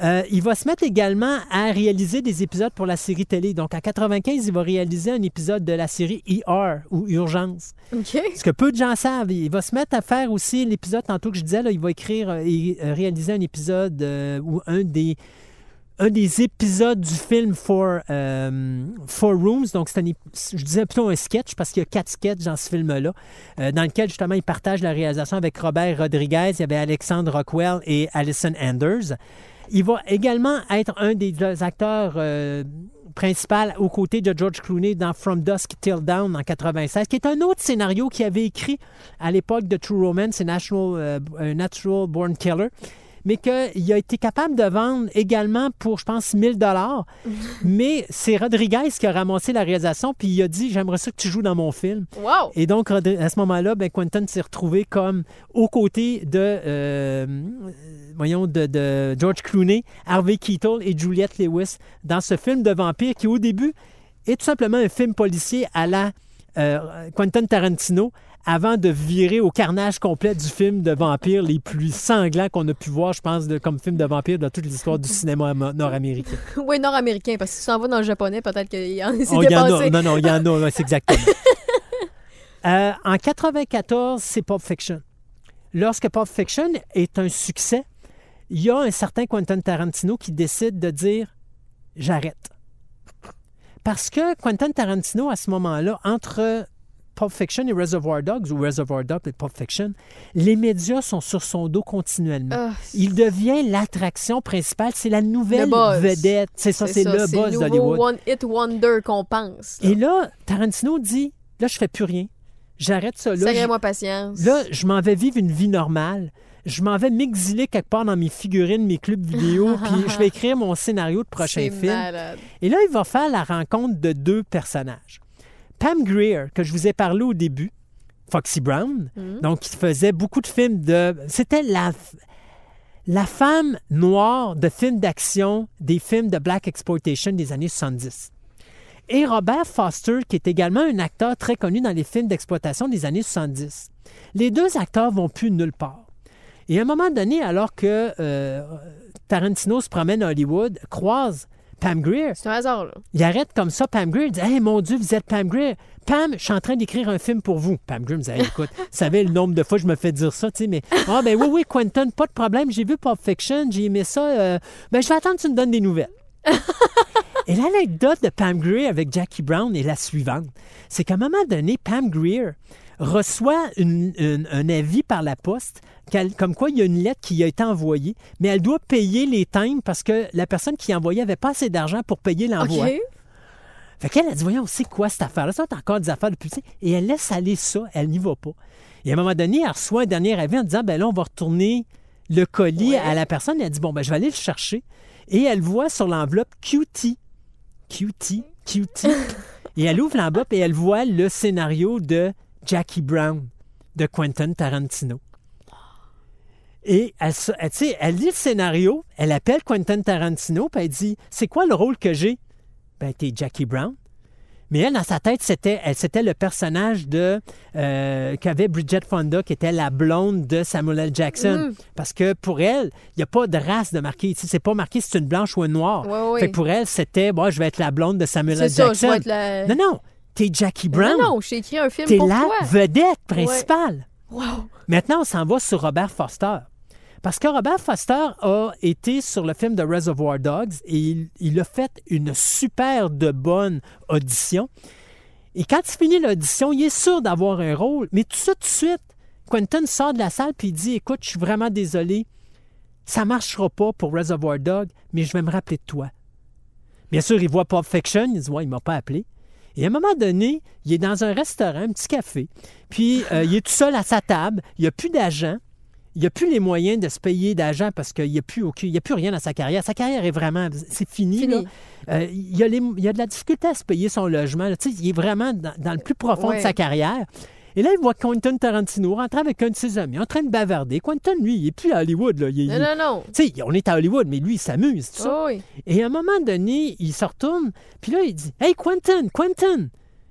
Euh, il va se mettre également à réaliser des épisodes pour la série télé. Donc, en 95, il va réaliser un épisode de la série ER, ou Urgence. OK. Ce que peu de gens savent, il va se mettre à faire aussi l'épisode, tantôt que je disais, là, il va écrire euh, et euh, réaliser un épisode euh, ou un des, un des épisodes du film Four, euh, Rooms. Donc, c'est je disais plutôt un sketch parce qu'il y a quatre sketchs dans ce film-là, euh, dans lequel justement il partage la réalisation avec Robert Rodriguez, il y avait Alexandre Rockwell et Alison Anders. Il va également être un des acteurs euh, principaux aux côtés de George Clooney dans From Dusk Till Dawn en 96, qui est un autre scénario qu'il avait écrit à l'époque de True Romance et Natural Born Killer mais qu'il a été capable de vendre également pour, je pense, 1000 dollars. mais c'est Rodriguez qui a ramassé la réalisation, puis il a dit J'aimerais ça que tu joues dans mon film. Wow! Et donc, à ce moment-là, ben, Quentin s'est retrouvé comme aux côtés de, euh, voyons, de, de George Clooney, Harvey Keitel et Juliette Lewis dans ce film de vampire qui, au début, est tout simplement un film policier à la euh, Quentin Tarantino avant de virer au carnage complet du film de vampire les plus sanglants qu'on a pu voir, je pense, de- comme film de vampire dans toute l'histoire du cinéma am- nord-américain. Oui, nord-américain, parce que si tu s'en vas dans le japonais, peut-être qu'il y en Oh, il y en a. dépassé. Non, non, il y en a, c'est exactement. Euh, en 94, c'est Pulp Fiction. Lorsque Pulp Fiction est un succès, il y a un certain Quentin Tarantino qui décide de dire j'arrête. Parce que Quentin Tarantino, à ce moment-là, entre Pulp Fiction et Reservoir Dogs, ou Reservoir Dogs et Pulp Fiction, les médias sont sur son dos continuellement. Ah, Il devient l'attraction principale, c'est la nouvelle vedette. C'est ça, c'est le buzz d'Hollywood. One Hit Wonder qu'on pense. là. Et là, Tarantino dit là, je fais plus rien. J'arrête ça. Là, Sacrez-moi patience. là, je m'en vais vivre une vie normale. Je m'en vais m'exiler quelque part dans mes figurines, mes clubs vidéo, puis je vais écrire mon scénario de prochain film. malade. Et là, il va faire la rencontre de deux personnages. Pam Grier, que je vous ai parlé au début, Foxy Brown, Mhm. donc qui faisait beaucoup de films de... C'était la, la femme noire de films d'action, des films de Black Exploitation des années 70. et Robert Foster, qui est également un acteur très connu dans les films d'exploitation des années 70. Les deux acteurs vont plus nulle part. Et à un moment donné, alors que euh, Tarantino se promène à Hollywood, croise Pam Grier, C'est un hasard, là. il arrête comme ça Pam Grier, il dit Hey mon Dieu, vous êtes Pam Grier. Pam, je suis en train d'écrire un film pour vous. Pam dit Hey, écoute, vous savez le nombre de fois que je me fais dire ça, tu sais, mais Ah, ben oui, oui, Quentin, pas de problème, j'ai vu Pulp Fiction, j'ai aimé ça, euh, ben je vais attendre que tu me donnes des nouvelles. Et l'anecdote de Pam Grier avec Jackie Brown est la suivante c'est qu'à un moment donné, Pam Grier reçoit une- une- un avis par la poste, comme quoi il y a une lettre qui a été envoyée, mais elle doit payer les timbres parce que la personne qui envoyait n'avait pas assez d'argent pour payer l'envoi. OK. Fait qu'elle a dit, voyons, c'est quoi cette affaire-là? Ça, encore des affaires de publicité. Et elle laisse aller ça, elle n'y va pas. Et à un moment donné, elle reçoit un dernier avis en disant, ben là, on va retourner le colis Ouais. à la personne. Elle dit, bon, ben je vais aller le chercher. Et elle voit sur l'enveloppe QT. QT, QT. et elle ouvre l'enveloppe et elle voit le scénario de Jackie Brown de Quentin Tarantino. Et elle, elle, elle lit le scénario, elle appelle Quentin Tarantino, puis elle dit C'est quoi le rôle que j'ai Ben, t'es Jackie Brown. Mais elle, dans sa tête, c'était, elle, c'était le personnage de euh, qu'avait Bridget Fonda, qui était la blonde de Samuel L. Jackson. Mm. Parce que pour elle, il n'y a pas de race de marqué. Tu sais, C'est pas marqué si c'est une blanche ou une noire. Fait que pour elle, c'était Bon, je vais être la blonde de Samuel C'est L. ça, je Jackson. vais être la... Non, non, t'es Jackie Brown. Non, non, j'ai écrit un film T'es la toi. vedette principale. Wow. Maintenant, on s'en va sur Robert Foster. Parce que Robert Foster a été sur le film de Reservoir Dogs et il, a fait une super de bonne audition. Et quand il finit l'audition, il est sûr d'avoir un rôle, mais tout de suite, Quentin sort de la salle puis il dit Écoute, je suis vraiment désolé, ça marchera pas pour Reservoir Dogs, mais je vais me rappeler de toi. Bien sûr, il voit Pulp Fiction, il dit Ouais, il m'a pas appelé. Et à un moment donné, il est dans un restaurant, un petit café, puis euh, il est tout seul à sa table, il n'y a plus d'agent, il n'y a plus les moyens de se payer d'agent parce qu'il n'y a, plus aucun- il y a plus rien dans sa carrière. Sa carrière est vraiment, c'est fini. Fini. là. Euh, il, y a les- il y a de la difficulté à se payer son logement. là. Il est vraiment dans, dans le plus profond de sa carrière. Et là, il voit Quentin Tarantino rentrer avec un de ses amis, en train de bavarder. Quentin, lui, il n'est plus à Hollywood. Là. Il- il- Non, non, non. Tu sais, on est à Hollywood, mais lui, il s'amuse. tout ça. Oh, oui. Et à un moment donné, il se retourne, puis là, il dit Hey, Quentin, Quentin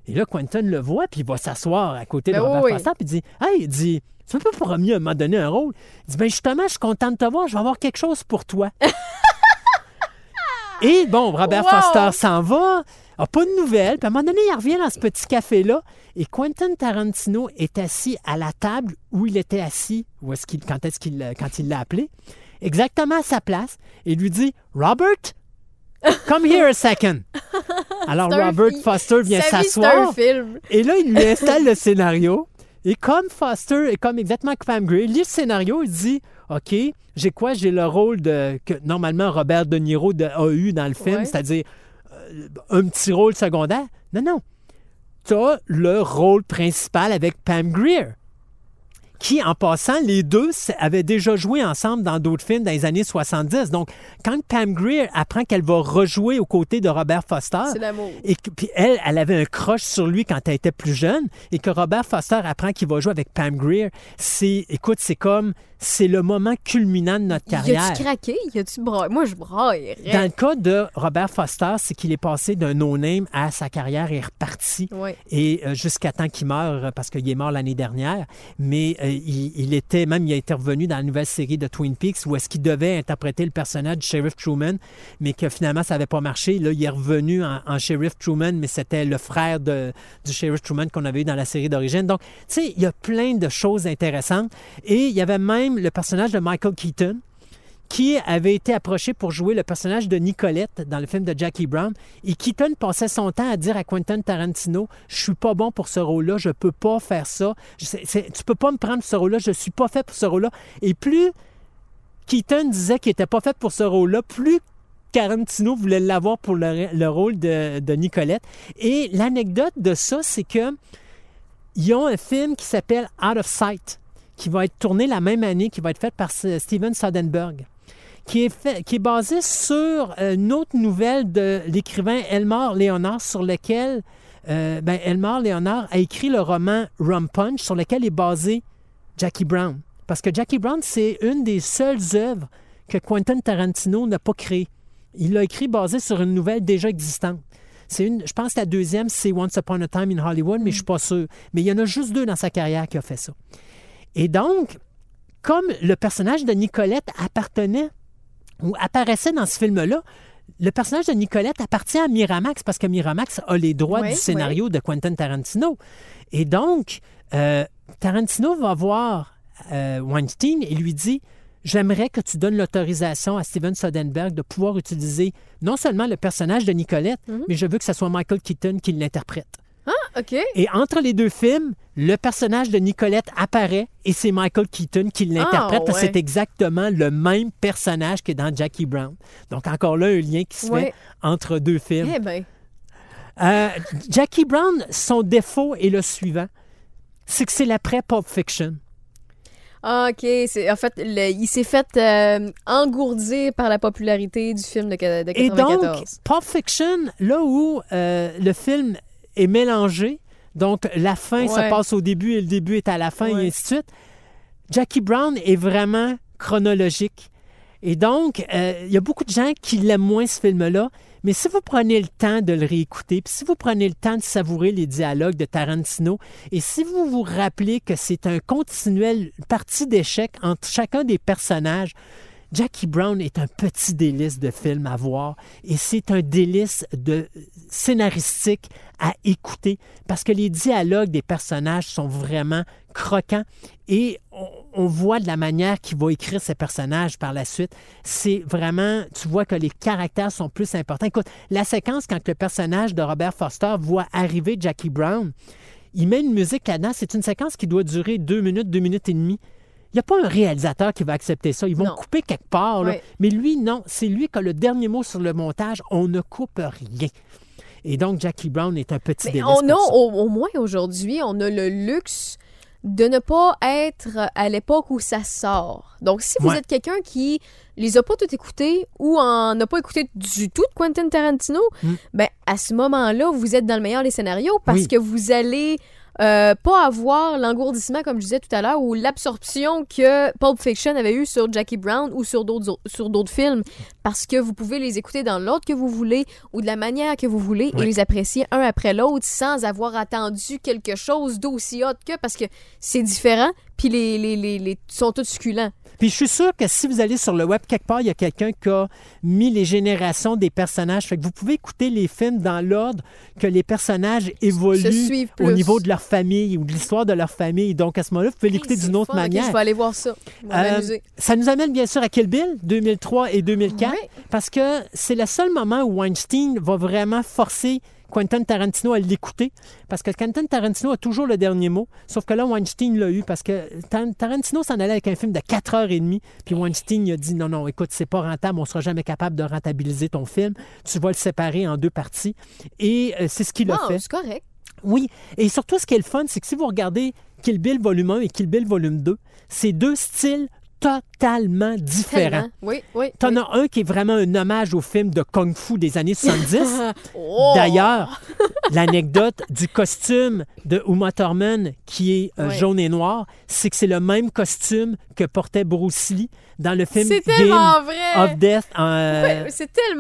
Et là, Quentin le voit, puis il va s'asseoir à côté de Ben Robert oui, puis il dit Hey, il dit Tu m'as pas promis à m'a donné un rôle? Il dit Ben justement, je suis content de te voir, je vais avoir quelque chose pour toi. Et bon, Robert Wow! Foster s'en va, a pas de nouvelles, puis à un moment donné, il revient dans ce petit café-là, et Quentin Tarantino est assis à la table où il était assis, où est-ce qu'il, quand est-ce qu'il, quand il l'a appelé, exactement à sa place, et lui dit Robert, come here a second. Alors Robert Foster vient s'asseoir. Et là, il lui installe le scénario. Et comme Foster et comme exactement que Pam Grier lit le scénario, il dit OK, j'ai quoi? J'ai le rôle de que normalement Robert De Niro de- a eu dans le film, Ouais. c'est-à-dire euh, un petit rôle secondaire. Non, non. Tu as le rôle principal avec Pam Grier. Qui, en passant, les deux avaient déjà joué ensemble dans d'autres films dans les années 70. Donc, quand Pam Grier apprend qu'elle va rejouer aux côtés de Robert Foster, et que- puis elle, elle avait un crush sur lui quand elle était plus jeune et que Robert Foster apprend qu'il va jouer avec Pam Grier. C'est, écoute, c'est comme, c'est le moment culminant de notre Y carrière. a-tu craqué? Y a-tu braillé? Moi, je braillerais. Dans le cas de Robert Foster, c'est qu'il est passé d'un no-name à sa carrière est reparti. Ouais. Et euh, jusqu'à temps qu'il meure, parce qu'il est mort l'année dernière, mais euh, il, était, même il revenu dans la nouvelle série de Twin Peaks où est-ce qu'il devait interpréter le personnage du shérif Truman, mais que finalement ça n'avait pas marché. Là, il est revenu en, en shérif Truman, mais c'était le frère de, du shérif Truman qu'on avait eu dans la série d'origine. Donc, tu sais, il y a plein de choses intéressantes. Et il y avait même le personnage de Michael Keaton, qui avait été approché pour jouer le personnage de Nicolette dans le film de Jackie Brown. Et Keaton passait son temps à dire à Quentin Tarantino Je suis pas bon pour ce rôle-là, je peux pas faire ça. Je sais- c'est- tu peux pas me prendre ce rôle-là, je suis pas fait pour ce rôle-là. Et plus Keaton disait qu'il était pas fait pour ce rôle-là, plus Tarantino voulait l'avoir pour le, le rôle de, Nicolette. Et l'anecdote de ça, c'est que ils ont un film qui s'appelle Out of Sight, qui va être tourné la même année, qui va être fait par S- Steven Soderbergh, qui est, fait, qui est basé sur euh, une autre nouvelle de l'écrivain Elmar Leonard, sur lequel euh, ben, Elmar Leonard a écrit le roman Rum Punch, sur lequel est basé Jackie Brown. Parce que Jackie Brown, c'est une des seules œuvres que Quentin Tarantino n'a pas créées. Il l'a écrit basé sur une nouvelle déjà existante. C'est une, je pense que la deuxième, c'est Once Upon a Time in Hollywood, mais je suis pas sûr. Mais il y en a juste deux dans sa carrière qui a fait ça. Et donc, comme le personnage de Nicolette appartenait ou apparaissait dans ce film-là, le personnage de Nicolette appartient à Miramax parce que Miramax a les droits du scénario de Quentin Tarantino. Et donc, euh, Tarantino va voir euh, Weinstein et lui dit J'aimerais que tu donnes l'autorisation à Steven Soderbergh de pouvoir utiliser non seulement le personnage de Nicolette, Mhm. mais je veux que ce soit Michael Keaton qui l'interprète. OK. Et entre les deux films, le personnage de Nicolette apparaît et c'est Michael Keaton qui l'interprète Ah, parce que ouais. c'est exactement le même personnage que dans Jackie Brown. Donc encore là, un lien qui se Ouais. fait entre deux films. Eh bien. Euh, Jackie Brown, son défaut est le suivant. C'est que c'est l'après Pulp Fiction. Ah, OK. En fait, le- il s'est fait euh, engourdir par la popularité du film de, de Et donc, 94. Pulp Fiction, là où euh, le film est mélangé, donc la fin se Ouais. passe au début et le début est à la fin Ouais. et ainsi de suite, Jackie Brown est vraiment chronologique. Et donc, euh, il y a beaucoup de gens qui l'aiment moins, ce film-là. Mais si vous prenez le temps de le réécouter, puis si vous prenez le temps de savourer les dialogues de Tarantino, et si vous vous rappelez que c'est un continuel parti d'échecs entre chacun des personnages, Jackie Brown est un petit délice de film à voir et c'est un délice de scénaristique à écouter parce que les dialogues des personnages sont vraiment croquants et on, voit de la manière qu'il va écrire ces personnages par la suite. C'est vraiment, tu vois que les caractères sont plus importants. Écoute, la séquence quand le personnage de Robert Foster voit arriver Jackie Brown, il met une musique là-dedans. C'est une séquence qui doit durer deux minutes, deux minutes et demie. Il n'y a pas un réalisateur qui va accepter ça. Ils vont Non. couper quelque part. là. Mais lui, non. C'est lui qui a le dernier mot sur le montage. On ne coupe rien. Et donc, Jackie Brown est un petit Mais on a, au, au moins aujourd'hui, on a le luxe de ne pas être à l'époque où ça sort. Donc, si vous Ouais. êtes quelqu'un qui les a pas tout écoutés ou en a pas écouté du tout de Quentin Tarantino, Mm. ben à ce moment-là, vous êtes dans le meilleur des scénarios parce Oui. que vous allez euh, pas avoir l'engourdissement, comme je disais tout à l'heure, ou l'absorption que Pulp Fiction avait eu sur Jackie Brown ou sur d'autres sur d'autres films, parce que vous pouvez les écouter dans l'ordre que vous voulez ou de la manière que vous voulez Oui. et les apprécier un après l'autre sans avoir attendu quelque chose d'aussi hot que parce que c'est différent, puis les, les, les, les sont tous succulents. Puis je suis sûr que si vous allez sur le web, quelque part, il y a quelqu'un qui a mis les générations des personnages. Fait que vous pouvez écouter les films dans l'ordre que les personnages évoluent au niveau de leur famille ou de l'histoire de leur famille. Donc à ce moment-là, vous pouvez l'écouter Hey, d'une autre fun, manière. je vais aller voir ça. Euh, ça nous amène bien sûr à Kill Bill 2003 et 2004 Ouais. parce que c'est le seul moment où Weinstein va vraiment forcer Quentin Tarantino à l'écouter parce que Quentin Tarantino a toujours le dernier mot sauf que là Weinstein l'a eu parce que Tar- Tarantino s'en allait avec un film de 4 heures et demie puis Weinstein il a dit non non écoute c'est pas rentable on sera jamais capable de rentabiliser ton film tu vas le séparer en deux parties et euh, c'est ce qu'il a Wow, fait c'est correct. oui, et surtout, ce qui est le fun, c'est que si vous regardez Kill Bill volume 1 et Kill Bill volume 2, c'est deux styles totalement différents. Oui, oui. T'en oui. as un qui est vraiment un hommage au film de Kung Fu des années 70. Oh! D'ailleurs, l'anecdote du costume de Uma Thurman qui est euh, jaune et noir, c'est que c'est le même costume que portait Bruce Lee dans le film Game vrai. of Death en, euh,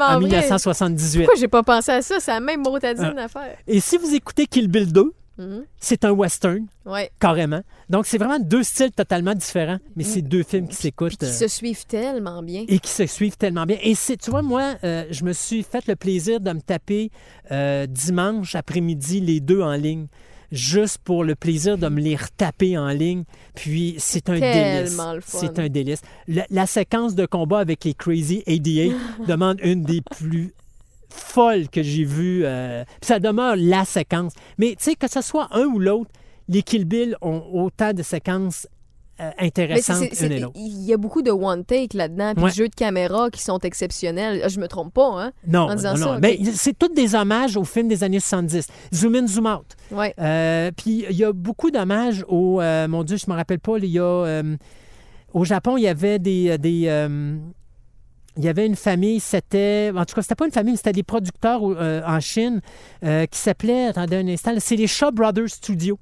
en vrai. 1978. Pourquoi j'ai pas pensé à ça? C'est la même motadine Euh, affaire. Et si vous écoutez Kill Bill 2, Mhm. c'est un western. Ouais. Carrément. Donc, c'est vraiment deux styles totalement différents, mais c'est deux films qui Puis s'écoutent qui euh, se suivent tellement bien. et qui se suivent tellement bien. Et c'est, tu vois, moi, euh, je me suis fait le plaisir de me taper euh, dimanche après-midi les deux en ligne, juste pour le plaisir de me les retaper en ligne. Puis, c'est un délice. C'est un délice. La, la séquence de combat avec les Crazy 88 demande une des plus folles que j'ai vues. euh, ça demeure la séquence. Mais tu sais, que ce soit un ou l'autre, les Kill Bill ont autant de séquences euh, intéressantes une et l'autre. il y a beaucoup de one take là-dedans, puis Ouais. de jeux de caméra qui sont exceptionnels. Ah, Je me trompe pas, hein? Non, en disant non, non. ça. Mais c'est tous des hommages aux films des années 70. Zoom in, zoom out. Ouais. Euh, puis il y a beaucoup d'hommages au. euh, mon Dieu, je me rappelle pas. Il y a. au Japon, il y avait des. des il y avait une famille, c'était. En tout cas, c'était pas une famille, mais c'était des producteurs euh, en Chine euh, qui s'appelaient. Attendez un instant, c'est les Shaw Brothers Studios.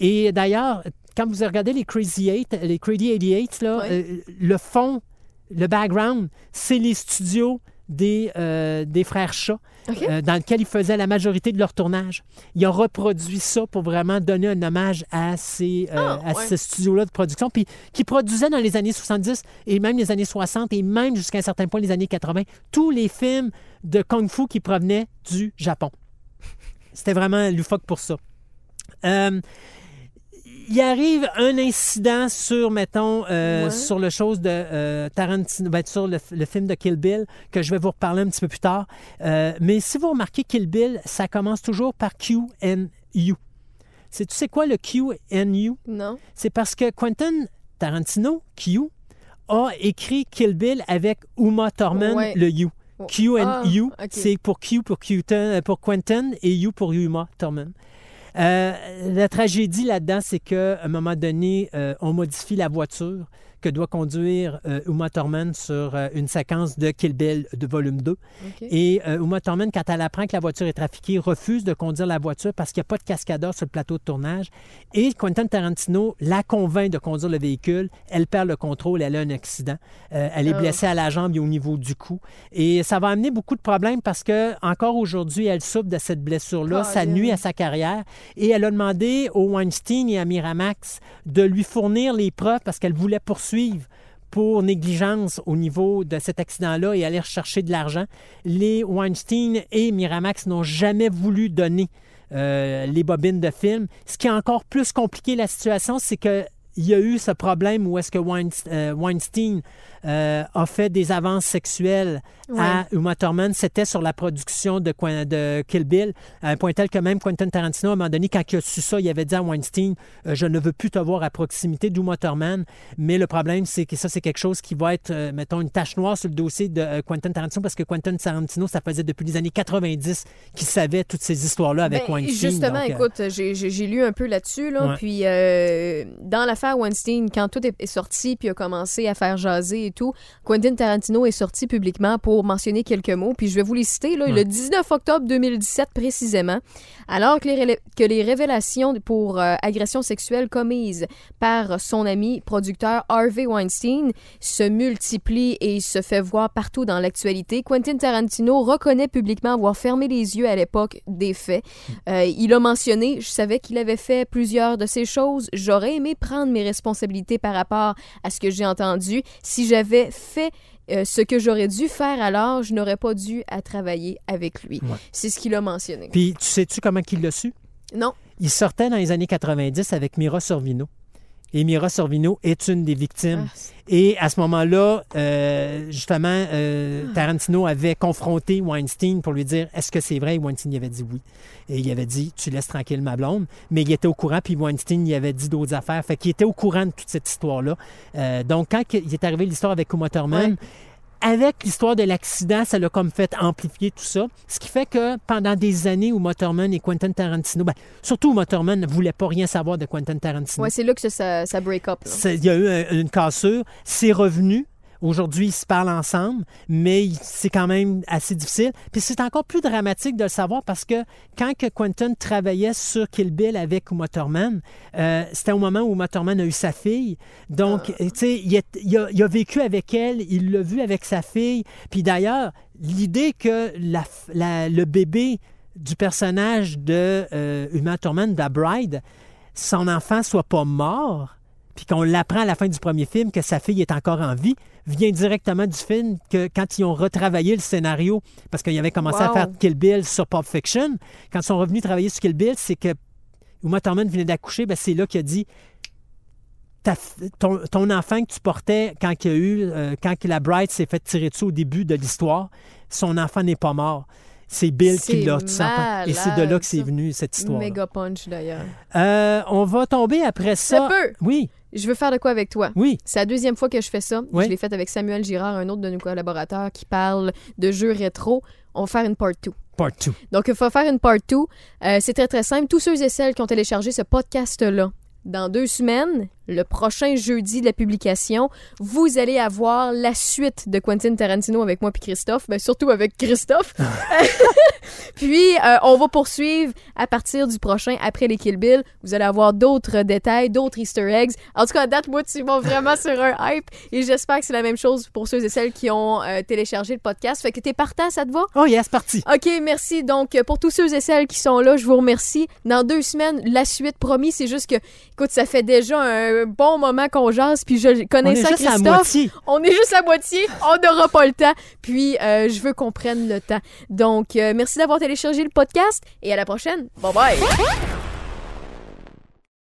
Et d'ailleurs, quand vous regardez les Crazy Eight, les Crazy 88, là, euh, le fond, le background, c'est les studios des, euh, des frères Chats, euh, dans lequel ils faisaient la majorité de leur tournage. Il a reproduit ça pour vraiment donner un hommage à ces, euh, Ah, à ouais. ce studio-là de production, puis qui produisait dans les années 70 et même les années 60 et même jusqu'à un certain point les années 80 tous les films de kung-fu qui provenaient du Japon. C'était vraiment loufoque pour ça. Il arrive un incident sur, mettons, euh, Ouais. sur le chose de euh, Tarantino, ben, sur le, le film de Kill Bill, que je vais vous reparler un petit peu plus tard. Euh, mais si vous remarquez Kill Bill, ça commence toujours par Q and U. C'est, tu sais quoi le Q and U? Non. C'est parce que Quentin Tarantino, Q, a écrit Kill Bill avec Uma Thurman, Ouais. le U. Oh. Q and Ah, U, ok. c'est pour Q pour, Quentin, euh, pour Quentin et U pour Uma Thurman. Euh, la tragédie là-dedans, c'est qu'à un moment donné, euh, on modifie la voiture que doit conduire euh, Uma Thurman sur euh, une séquence de Kill Bill de volume 2. OK. Et euh, Uma Thurman, quand elle apprend que la voiture est trafiquée, refuse de conduire la voiture parce qu'il n'y a pas de cascadeur sur le plateau de tournage. Et Quentin Tarantino la convainc de conduire le véhicule. Elle perd le contrôle, elle a un accident. Elle est Oh. blessée à la jambe et au niveau du cou. Et ça va amener beaucoup de problèmes parce que encore aujourd'hui, elle souffre de cette blessure-là. Ça Colin. nuit à sa carrière. Et elle a demandé au Weinstein et à Miramax de lui fournir les preuves parce qu'elle voulait poursuivre pour négligence au niveau de cet accident-là et aller rechercher de l'argent. Les Weinstein et Miramax n'ont jamais voulu donner euh, les bobines de film. Ce qui a encore plus compliqué la situation, c'est que il y a eu ce problème où est-ce que euh, Weinstein euh, a fait des avances sexuelles à Uma Thurman. C'était sur la production de, de Kill Bill, à un point tel que même Quentin Tarantino, à un moment donné, quand il a su ça, il avait dit à Weinstein euh, Je ne veux plus te voir à proximité d'Uma Thurman. Mais le problème, c'est que ça, c'est quelque chose qui va être, euh, mettons, une tache noire sur le dossier de Quentin Tarantino, parce que Quentin Tarantino, ça faisait depuis les années 90 qu'il savait toutes ces histoires-là avec Ben, Weinstein. Justement, Donc, écoute, j'ai- lu un peu là-dessus, là, Ouais. puis dans l'affaire Weinstein, quand tout est, sorti puis a commencé à faire jaser et tout, Quentin Tarantino est sorti publiquement pour mentionner quelques mots, puis je vais vous les citer, là, Ouais. le 19 octobre 2017 précisément, alors que les, rélé- que les révélations pour euh, agression sexuelle commises par son ami producteur Harvey Weinstein se multiplient et se fait voir partout dans l'actualité, Quentin Tarantino reconnaît publiquement avoir fermé les yeux à l'époque des faits. Euh, il a mentionné, je savais qu'il avait fait plusieurs de ces choses. J'aurais aimé prendre mes responsabilités par rapport à ce que j'ai entendu. Si j'avais fait euh, ce que j'aurais dû faire alors, je n'aurais pas dû à travailler avec lui. C'est ce qu'il a mentionné. Puis, tu sais-tu comment il l'a su? Non. Il sortait dans les années 90 avec Mira Sorvino. Et Mira Sorvino est une des victimes. Ah, Et à ce moment-là, euh, justement, euh, Ah. Tarantino avait confronté Weinstein pour lui dire est-ce que c'est vrai? Et Weinstein il avait dit oui. Et il avait dit tu laisses tranquille ma blonde. Mais il était au courant, puis Weinstein il avait dit d'autres affaires. Fait qu'il était au courant de toute cette histoire-là. Euh, donc, quand il est arrivé l'histoire avec Uma Thurman, Ouais. Avec l'histoire de l'accident, ça l'a comme fait amplifier tout ça. Ce qui fait que pendant des années, Uma Thurman et Quentin Tarantino, ben, surtout Uma Thurman ne voulait pas rien savoir de Quentin Tarantino. Ouais, c'est là que ça, ça break up. Il y a eu un- une cassure. C'est revenu. Aujourd'hui, ils se parlent ensemble, mais c'est quand même assez difficile. Puis c'est encore plus dramatique de le savoir parce que quand que Quentin travaillait sur Kill Bill avec Uma Thurman, euh, c'était au moment où Uma Thurman a eu sa fille. Donc, tu sais, il, a, il a vécu avec elle, il l'a vu avec sa fille. Puis d'ailleurs, l'idée que la f- la- le bébé du personnage de euh, Uma Thurman, de la Bride, son enfant soit pas mort, puis qu'on l'apprend à la fin du premier film que sa fille est encore en vie, vient directement du film que quand ils ont retravaillé le scénario, parce qu'ils avaient commencé à faire Kill Bill sur Pulp Fiction, quand ils sont revenus travailler sur Kill Bill, c'est que Uma Thurman venait d'accoucher, ben c'est là qu'il a dit ta ton, ton enfant que tu portais quand il y a eu, euh, quand que la Bride s'est fait tirer dessus au début de l'histoire, son enfant n'est pas mort. C'est Bill qui l'a. Et c'est de là que c'est ça. venu cette histoire. Méga punch d'ailleurs. Euh, on va tomber après ça. peut. Oui, Je veux faire de quoi avec toi? oui. C'est la deuxième fois que je fais ça. Oui. Je l'ai fait avec Samuel Girard, un autre de nos collaborateurs qui parle de jeux rétro. On va faire une part 2. Part 2. Donc, il faut faire une part 2. Euh, c'est très, très simple. Tous ceux et celles qui ont téléchargé ce podcast-là, dans deux semaines, le prochain jeudi de la publication, vous allez avoir la suite de Quentin Tarantino avec moi puis Christophe, mais surtout avec Christophe. puis euh, on va poursuivre à partir du prochain après les Kill Bill. Vous allez avoir d'autres détails, d'autres Easter eggs. En tout cas, à date, moi, tu vas vraiment sur un hype et j'espère que c'est la même chose pour ceux et celles qui ont euh, téléchargé le podcast. Fait que t'es partant, ça te va? Oh yes, parti. OK, merci. Donc, euh, pour tous ceux et celles qui sont là, je vous remercie. Dans deux semaines, la suite, promis. C'est juste que, écoute, ça fait déjà un bon moment qu'on jase, puis je On connais est ça, juste à Christophe. moitié. On est juste à moitié. On n'aura pas le temps. Puis, euh, je veux qu'on prenne le temps. Donc, euh, merci d'avoir téléchargé le podcast et à la prochaine. Bye bye.